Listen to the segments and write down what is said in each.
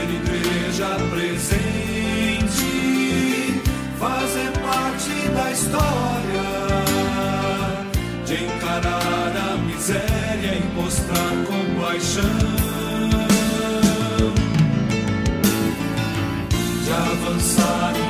ser igreja presente, fazer parte da história, de encarar a miséria e mostrar compaixão, de avançar imbatíveis,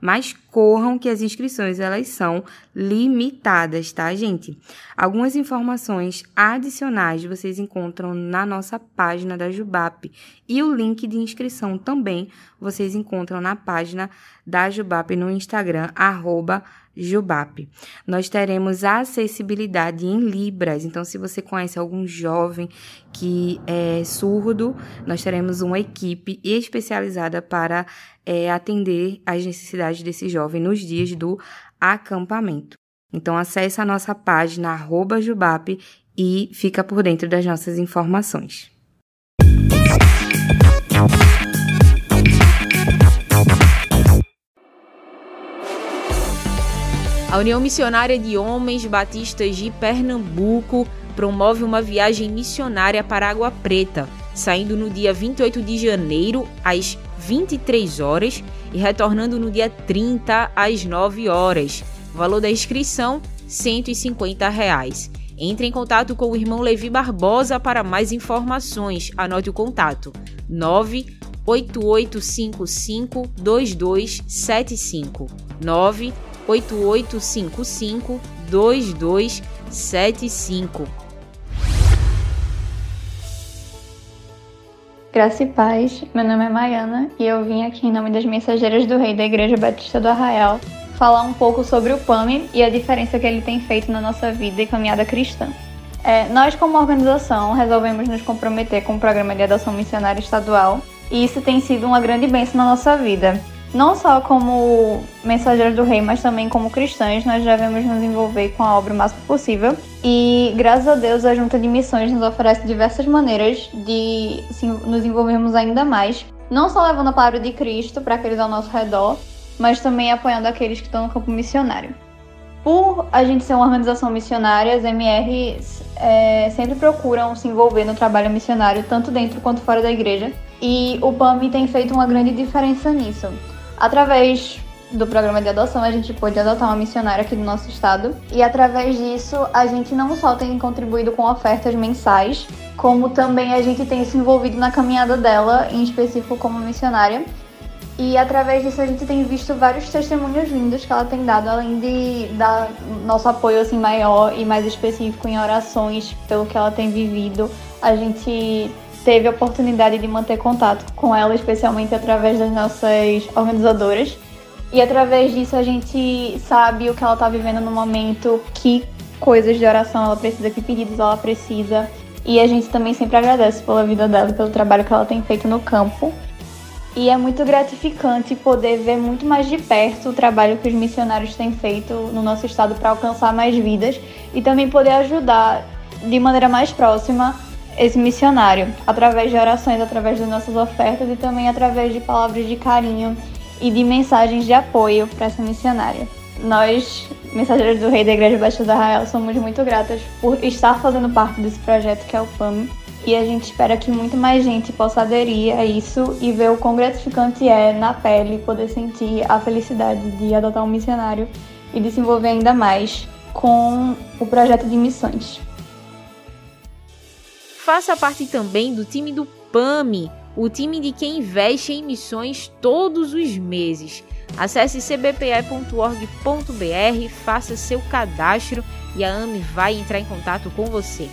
Mas corram que as inscrições elas são limitadas, tá, gente? Algumas informações adicionais vocês encontram na nossa página da Jubap e o link de inscrição também vocês encontram na página da Jubap no Instagram arroba Jubap. Nós teremos acessibilidade em Libras, então se você conhece algum jovem que é surdo, nós teremos uma equipe especializada para é, atender às necessidades desse jovem nos dias do acampamento. Então acesse a nossa página arroba Jubap e fica por dentro das nossas informações. A União Missionária de Homens Batistas de Pernambuco promove uma viagem missionária para Água Preta, saindo no dia 28 de janeiro às 23 horas e retornando no dia 30 às 9 horas. Valor da inscrição 150 reais. Entre em contato com o irmão Levi Barbosa para mais informações. Anote o contato: 98855 2275. 98855 2275. Graça e paz, meu nome é Maiana e eu vim aqui em nome das Mensageiras do Rei da Igreja Batista do Arraial falar um pouco sobre o PAMI e a diferença que ele tem feito na nossa vida e caminhada cristã. É, nós, como organização, resolvemos nos comprometer com o programa de adoção missionária estadual e isso tem sido uma grande bênção na nossa vida. Não só como mensageiros do rei, mas também como cristãos, nós devemos nos envolver com a obra o máximo possível. E graças a Deus, a Junta de Missões nos oferece diversas maneiras de nos envolvermos ainda mais, não só levando a palavra de Cristo para aqueles ao nosso redor, mas também apoiando aqueles que estão no campo missionário. Por a gente ser uma organização missionária, as MRs é, sempre procuram se envolver no trabalho missionário, tanto dentro quanto fora da igreja, e o PAMI tem feito uma grande diferença nisso. Através do programa de adoção, a gente pôde adotar uma missionária aqui do nosso estado. E através disso, a gente não só tem contribuído com ofertas mensais, como também a gente tem se envolvido na caminhada dela, em específico como missionária. E através disso a gente tem visto vários testemunhos lindos que ela tem dado, além de dar nosso apoio assim maior e mais específico em orações pelo que ela tem vivido. A gente teve a oportunidade de manter contato com ela, especialmente através das nossas organizadoras. E através disso a gente sabe o que ela está vivendo no momento, que coisas de oração ela precisa, que pedidos ela precisa. E a gente também sempre agradece pela vida dela, pelo trabalho que ela tem feito no campo. E é muito gratificante poder ver muito mais de perto o trabalho que os missionários têm feito no nosso estado para alcançar mais vidas e também poder ajudar de maneira mais próxima esse missionário, através de orações, através das nossas ofertas e também através de palavras de carinho e de mensagens de apoio para essa missionária. Nós, mensageiros do Rei da Igreja Batista do Arraial, somos muito gratas por estar fazendo parte desse projeto que é o PAM e a gente espera que muito mais gente possa aderir a isso e ver o quão gratificante é na pele poder sentir a felicidade de adotar um missionário e de se envolver ainda mais com o projeto de missões. Faça parte também do time do PAMI, o time de quem investe em missões todos os meses. Acesse cbpe.org.br, faça seu cadastro e a AMI vai entrar em contato com você.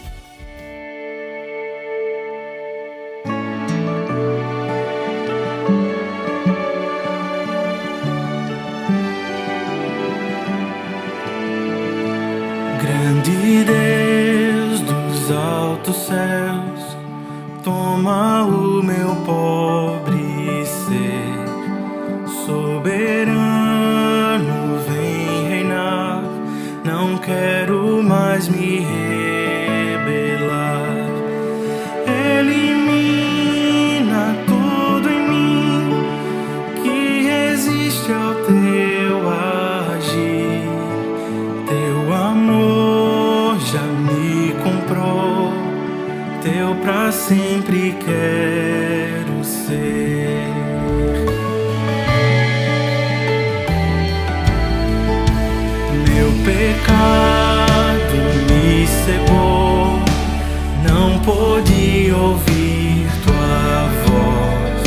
Teu pra sempre quero ser. Meu pecado me cegou, não pude ouvir tua voz,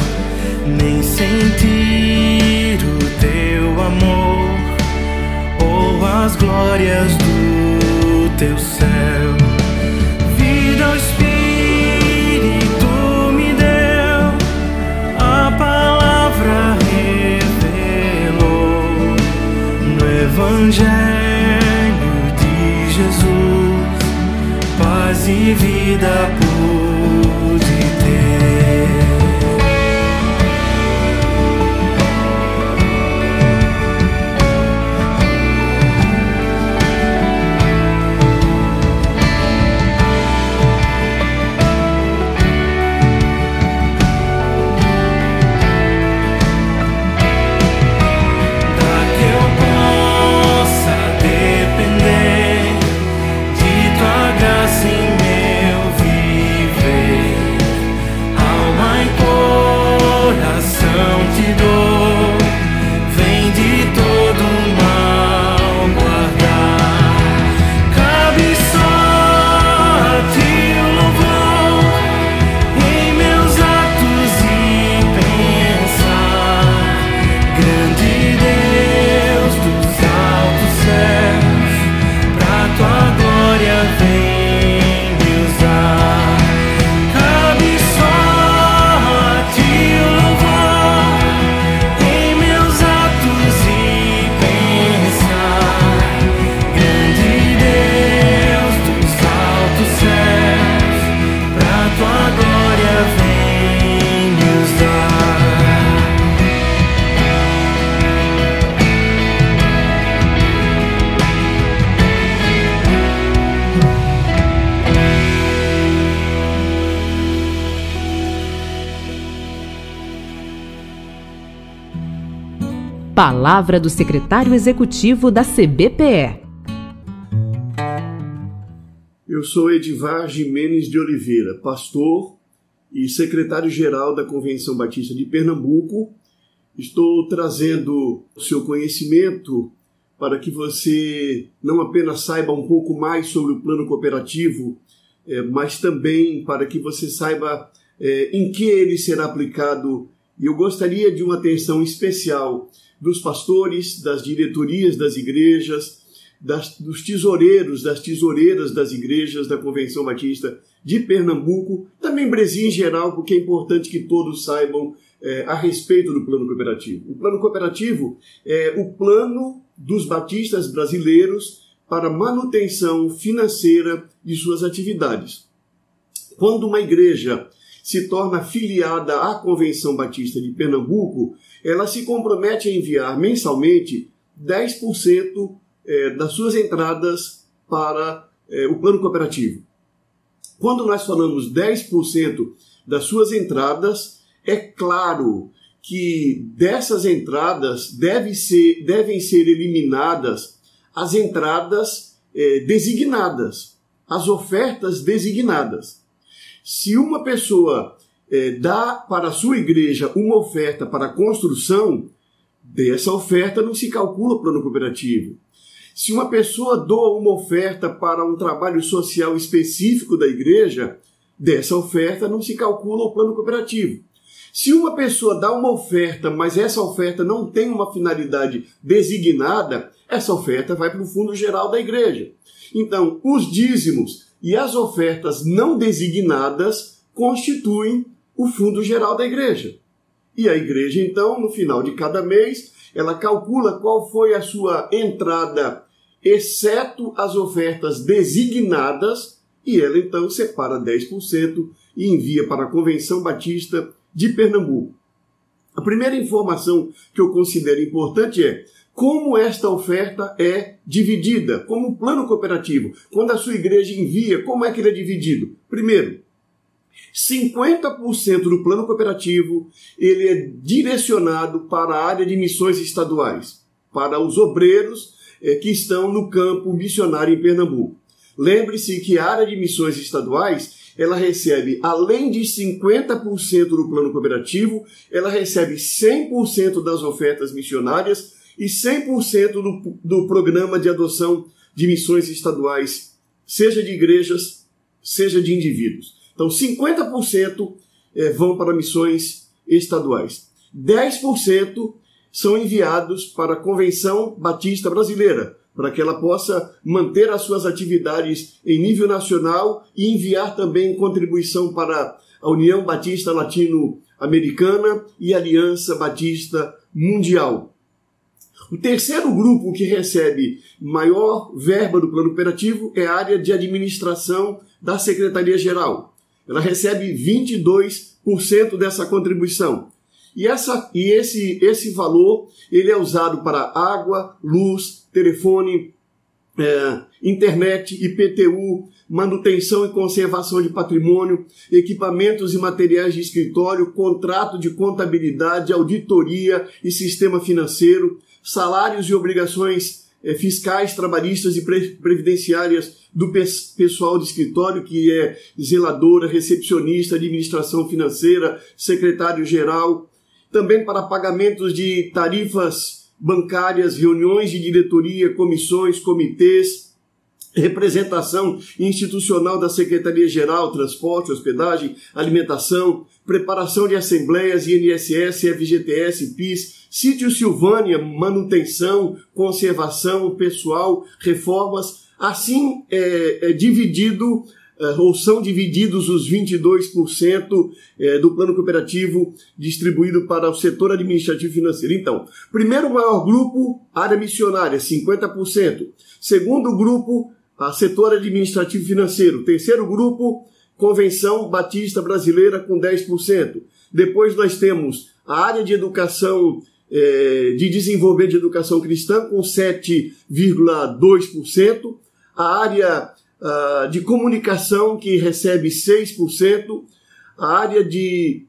nem sentir o teu amor ou as glórias do teu céu. Evangelho de Jesus, paz e vida Palavra do secretário executivo da CBPE. Eu sou Edivar Jimenez de Oliveira, pastor e secretário-geral da Convenção Batista de Pernambuco. Estou trazendo o seu conhecimento para que você não apenas saiba um pouco mais sobre o plano cooperativo, eh, mas também para que você saiba eh, em que ele será aplicado. E eu gostaria de uma atenção especial dos pastores, das diretorias das igrejas, das, dos tesoureiros, das tesoureiras das igrejas da Convenção Batista de Pernambuco, também Brasil em geral, porque é importante que todos saibam é, a respeito do plano cooperativo. O plano cooperativo é o plano dos batistas brasileiros para manutenção financeira de suas atividades. Quando uma igreja se torna filiada à Convenção Batista de Pernambuco, ela se compromete a enviar mensalmente 10% é, das suas entradas para é, o plano cooperativo. Quando nós falamos 10% das suas entradas, é claro que dessas entradas deve ser, devem ser eliminadas as entradas é, designadas, as ofertas designadas. Se uma pessoa é, dá para a sua igreja uma oferta para construção, dessa oferta não se calcula o plano cooperativo. Se uma pessoa doa uma oferta para um trabalho social específico da igreja, dessa oferta não se calcula o plano cooperativo. Se uma pessoa dá uma oferta, mas essa oferta não tem uma finalidade designada, essa oferta vai para o fundo geral da igreja. Então, os dízimos e as ofertas não designadas constituem o fundo geral da igreja. E a igreja, então, no final de cada mês, ela calcula qual foi a sua entrada, exceto as ofertas designadas, e ela então separa 10% e envia para a Convenção Batista de Pernambuco. A primeira informação que eu considero importante é como esta oferta é dividida, como plano cooperativo. Quando a sua igreja envia, como é que ele é dividido? Primeiro, 50% do plano cooperativo ele é direcionado para a área de missões estaduais, para os obreiros é, que estão no campo missionário em Pernambuco. Lembre-se que a área de missões estaduais ela recebe, além de 50% do plano cooperativo, ela recebe 100% das ofertas missionárias e 100% do, do programa de adoção de missões estaduais, seja de igrejas, seja de indivíduos. Então, 50% eh, vão para missões estaduais. 10% são enviados para a Convenção Batista Brasileira, para que ela possa manter as suas atividades em nível nacional e enviar também contribuição para a União Batista Latino-Americana e Aliança Batista Mundial. O terceiro grupo que recebe maior verba do plano operativo é a área de administração da Secretaria-Geral ela recebe 22% dessa contribuição. E, essa, e esse, esse valor ele é usado para água, luz, telefone, é, internet, IPTU, manutenção e conservação de patrimônio, equipamentos e materiais de escritório, contrato de contabilidade, auditoria e sistema financeiro, salários e obrigações é, fiscais, trabalhistas e previdenciárias do pessoal de escritório, que é zeladora, recepcionista, administração financeira, secretário-geral, também para pagamentos de tarifas bancárias, reuniões de diretoria, comissões, comitês, representação institucional da Secretaria-Geral, Transporte, Hospedagem, Alimentação, preparação de assembleias, INSS, FGTS, PIS, sítio Silvânia, manutenção, conservação, pessoal, reformas, Assim é, é dividido é, ou são divididos os 22% é, do plano cooperativo distribuído para o setor administrativo financeiro. Então, primeiro maior grupo, área missionária, 50%. Segundo grupo, setor administrativo financeiro. Terceiro grupo, Convenção Batista Brasileira com 10%. Depois nós temos a área de educação é, de desenvolvimento de educação cristã com 7,2%, a área uh, de comunicação, que recebe 6%, a área de,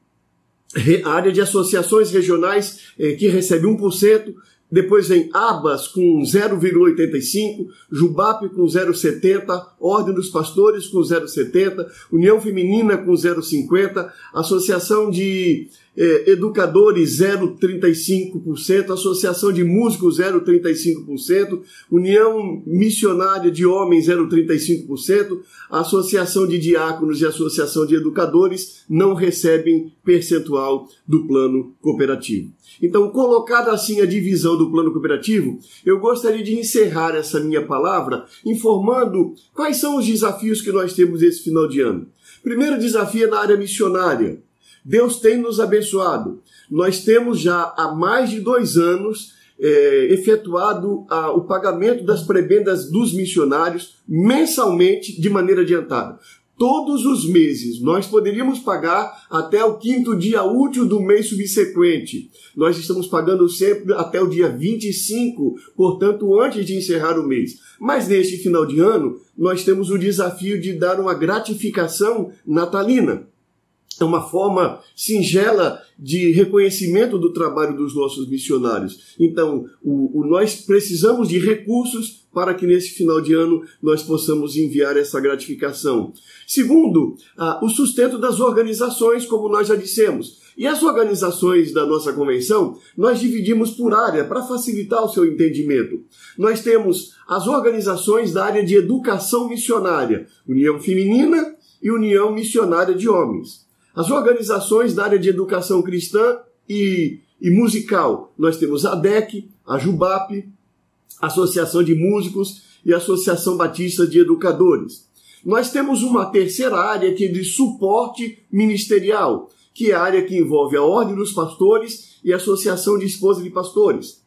a área de associações regionais, eh, que recebe 1%, depois vem Abas com 0,85, Jubap com 0,70, Ordem dos Pastores com 0,70, União Feminina com 0,50, Associação de eh, Educadores 0,35%, Associação de Músicos 0,35%, União Missionária de Homens 0,35%, Associação de Diáconos e Associação de Educadores não recebem percentual do plano cooperativo. Então, colocada assim a divisão do plano cooperativo, eu gostaria de encerrar essa minha palavra informando quais são os desafios que nós temos esse final de ano. Primeiro desafio é na área missionária. Deus tem nos abençoado. Nós temos já há mais de dois anos é, efetuado a, o pagamento das prebendas dos missionários mensalmente de maneira adiantada todos os meses. Nós poderíamos pagar até o quinto dia útil do mês subsequente. Nós estamos pagando sempre até o dia 25, portanto, antes de encerrar o mês. Mas neste final de ano, nós temos o desafio de dar uma gratificação natalina. É uma forma singela de reconhecimento do trabalho dos nossos missionários. Então, o, o, nós precisamos de recursos para que nesse final de ano nós possamos enviar essa gratificação. Segundo, ah, o sustento das organizações, como nós já dissemos. E as organizações da nossa convenção, nós dividimos por área para facilitar o seu entendimento. Nós temos as organizações da área de educação missionária, União Feminina e União Missionária de Homens. As organizações da área de educação cristã e, e musical, nós temos a DEC, a JUBAP, Associação de Músicos e Associação Batista de Educadores. Nós temos uma terceira área que é de suporte ministerial, que é a área que envolve a Ordem dos Pastores e a Associação de Esposas de Pastores.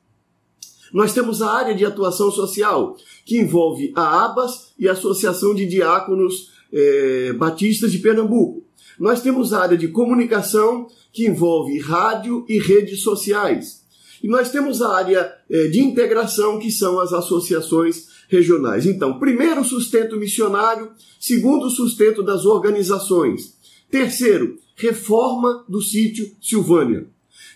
Nós temos a área de atuação social, que envolve a ABAS e a Associação de Diáconos eh, Batistas de Pernambuco. Nós temos a área de comunicação, que envolve rádio e redes sociais. E nós temos a área eh, de integração, que são as associações regionais. Então, primeiro, sustento missionário. Segundo, sustento das organizações. Terceiro, reforma do sítio Silvânia.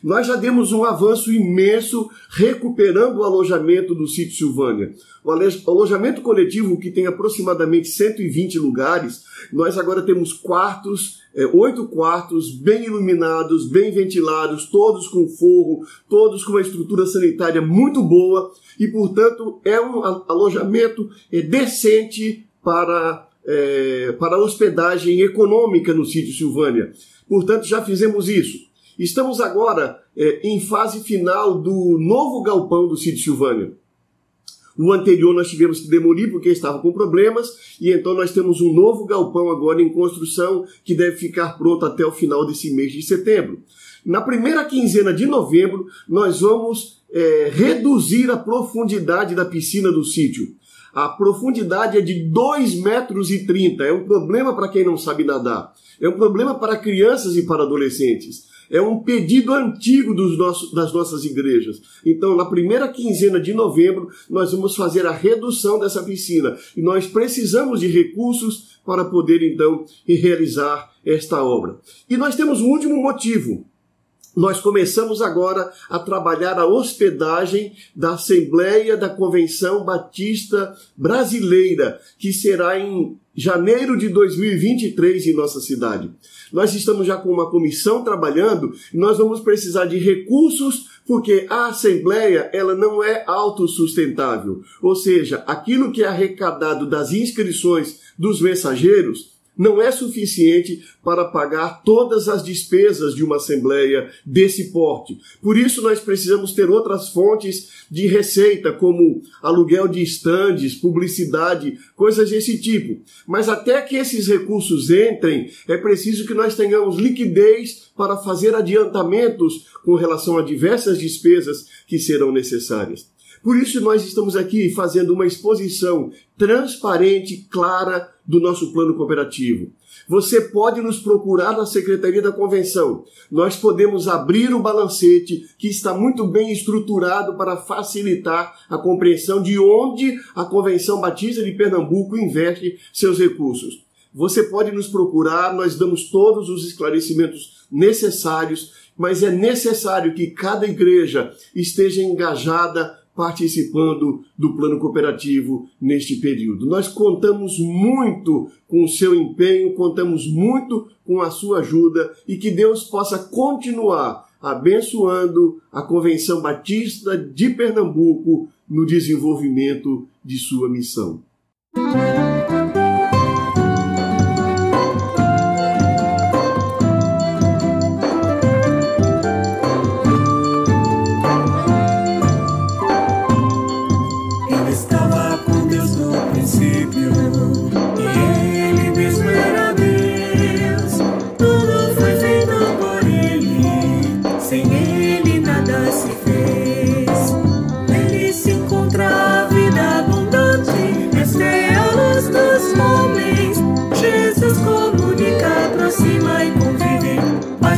Nós já demos um avanço imenso recuperando o alojamento do sítio Silvânia. O alojamento coletivo, que tem aproximadamente 120 lugares, nós agora temos quartos, é, oito quartos, bem iluminados, bem ventilados, todos com forro, todos com uma estrutura sanitária muito boa e, portanto, é um alojamento é, decente para, é, para hospedagem econômica no sítio Silvânia. Portanto, já fizemos isso. Estamos agora é, em fase final do novo galpão do sítio Silvânia. O anterior nós tivemos que demolir porque estava com problemas, e então nós temos um novo galpão agora em construção que deve ficar pronto até o final desse mês de setembro. Na primeira quinzena de novembro, nós vamos é, reduzir a profundidade da piscina do sítio. A profundidade é de 2,30 metros. 30. É um problema para quem não sabe nadar. É um problema para crianças e para adolescentes. É um pedido antigo dos nossos, das nossas igrejas. Então, na primeira quinzena de novembro, nós vamos fazer a redução dessa piscina. E nós precisamos de recursos para poder, então, realizar esta obra. E nós temos um último motivo nós começamos agora a trabalhar a hospedagem da Assembleia da Convenção Batista Brasileira, que será em janeiro de 2023 em nossa cidade. Nós estamos já com uma comissão trabalhando e nós vamos precisar de recursos porque a Assembleia ela não é autossustentável. Ou seja, aquilo que é arrecadado das inscrições dos mensageiros não é suficiente para pagar todas as despesas de uma assembleia desse porte. Por isso, nós precisamos ter outras fontes de receita, como aluguel de estandes, publicidade, coisas desse tipo. Mas até que esses recursos entrem, é preciso que nós tenhamos liquidez para fazer adiantamentos com relação a diversas despesas que serão necessárias. Por isso, nós estamos aqui fazendo uma exposição transparente, clara do nosso plano cooperativo. Você pode nos procurar na Secretaria da Convenção. Nós podemos abrir o balancete que está muito bem estruturado para facilitar a compreensão de onde a Convenção Batista de Pernambuco investe seus recursos. você pode nos procurar, nós damos todos os esclarecimentos necessários, mas é necessário que cada igreja esteja engajada participando do plano cooperativo neste período. Nós contamos muito com o seu empenho, contamos muito com a sua ajuda e que Deus possa continuar abençoando a Convenção Batista de Pernambuco no desenvolvimento de sua missão.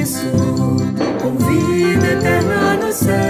Cristo, com vida eterna nos céus.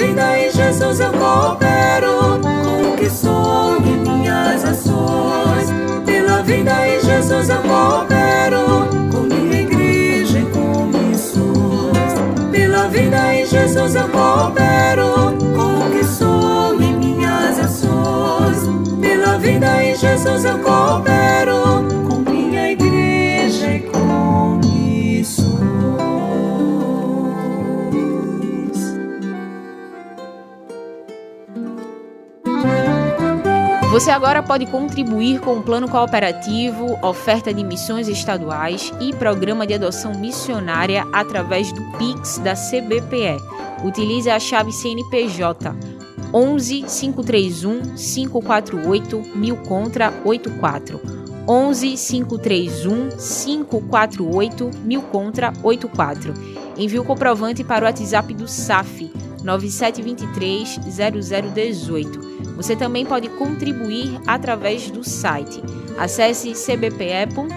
vida em Jesus eu coopero com o que sou e minhas ações. Pela vida em Jesus eu coopero com minha igreja e com missões. Pela vida em Jesus eu coopero com o que sou e minhas ações. Pela vida em Jesus eu coopero Você agora pode contribuir com o plano cooperativo, oferta de missões estaduais e programa de adoção missionária através do Pix da CBPE. Utilize a chave CNPJ 11 531 548 1000 contra 84. 11 531 548 1000 contra 84. Envie o comprovante para o WhatsApp do SAF 9723 0018. Você também pode contribuir através do site. Acesse cbpe.org.br.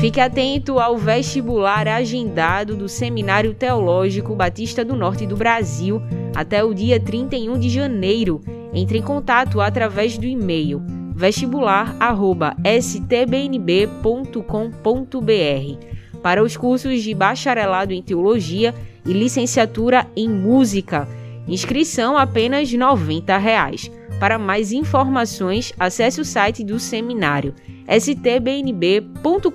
Fique atento ao vestibular agendado do Seminário Teológico Batista do Norte do Brasil até o dia 31 de janeiro. Entre em contato através do e-mail vestibular@stbnb.com.br. Para os cursos de bacharelado em teologia e licenciatura em música, Inscrição apenas 90 reais. Para mais informações, acesse o site do seminário stbnb.com.br.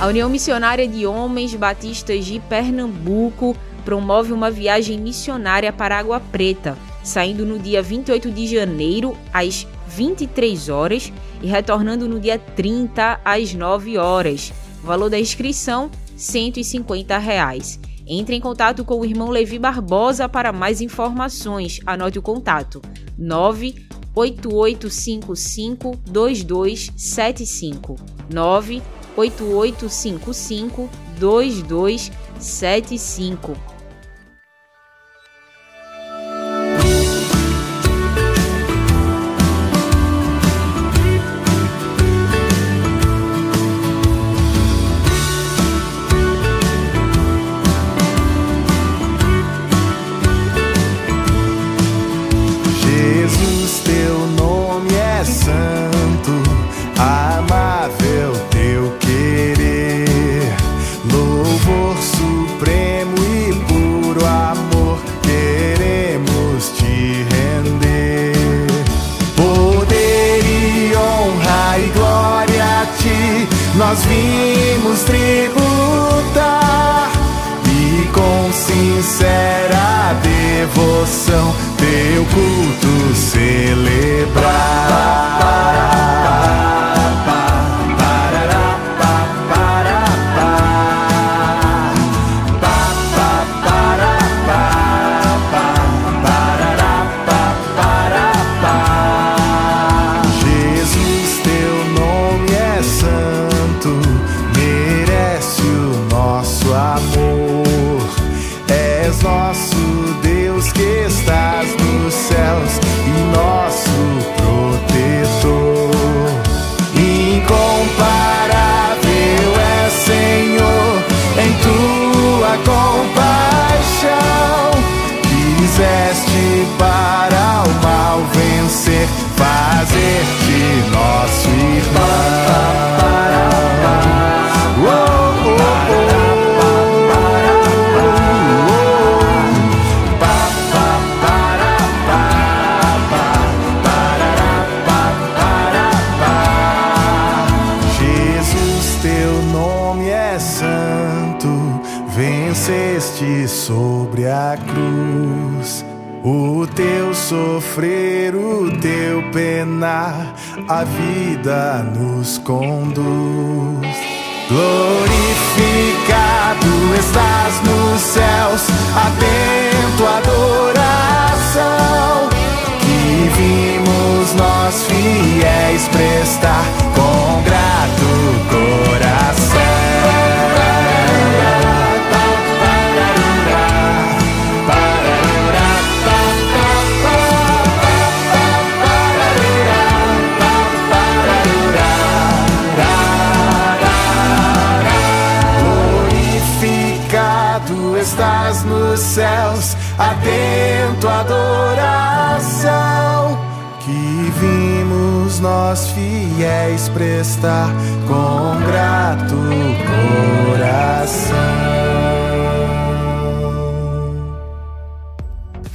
A União Missionária de Homens Batistas de Pernambuco promove uma viagem missionária para Água Preta, saindo no dia 28 de janeiro às 23 horas e retornando no dia 30 às 9 horas. O valor da inscrição 150 reais. Entre em contato com o irmão Levi Barbosa para mais informações. Anote o contato: 98855 2275. 98855 2275. Sofrer, o teu penar, a vida nos conduz. Glorificado estás nos céus, atento à adoração que vimos nós fiéis prestar com atento à adoração que vimos nós fiéis prestar com grato coração.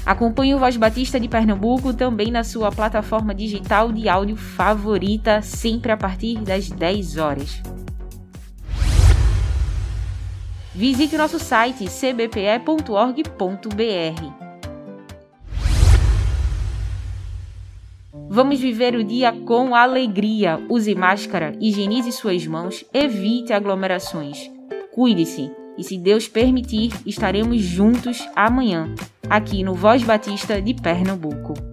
Acompanhe o Voz Batista de Pernambuco também na sua plataforma digital de áudio favorita, sempre a partir das 10 horas. Visite nosso site cbpe.org.br. Vamos viver o dia com alegria. Use máscara, higienize suas mãos, evite aglomerações. Cuide-se e, se Deus permitir, estaremos juntos amanhã, aqui no Voz Batista de Pernambuco.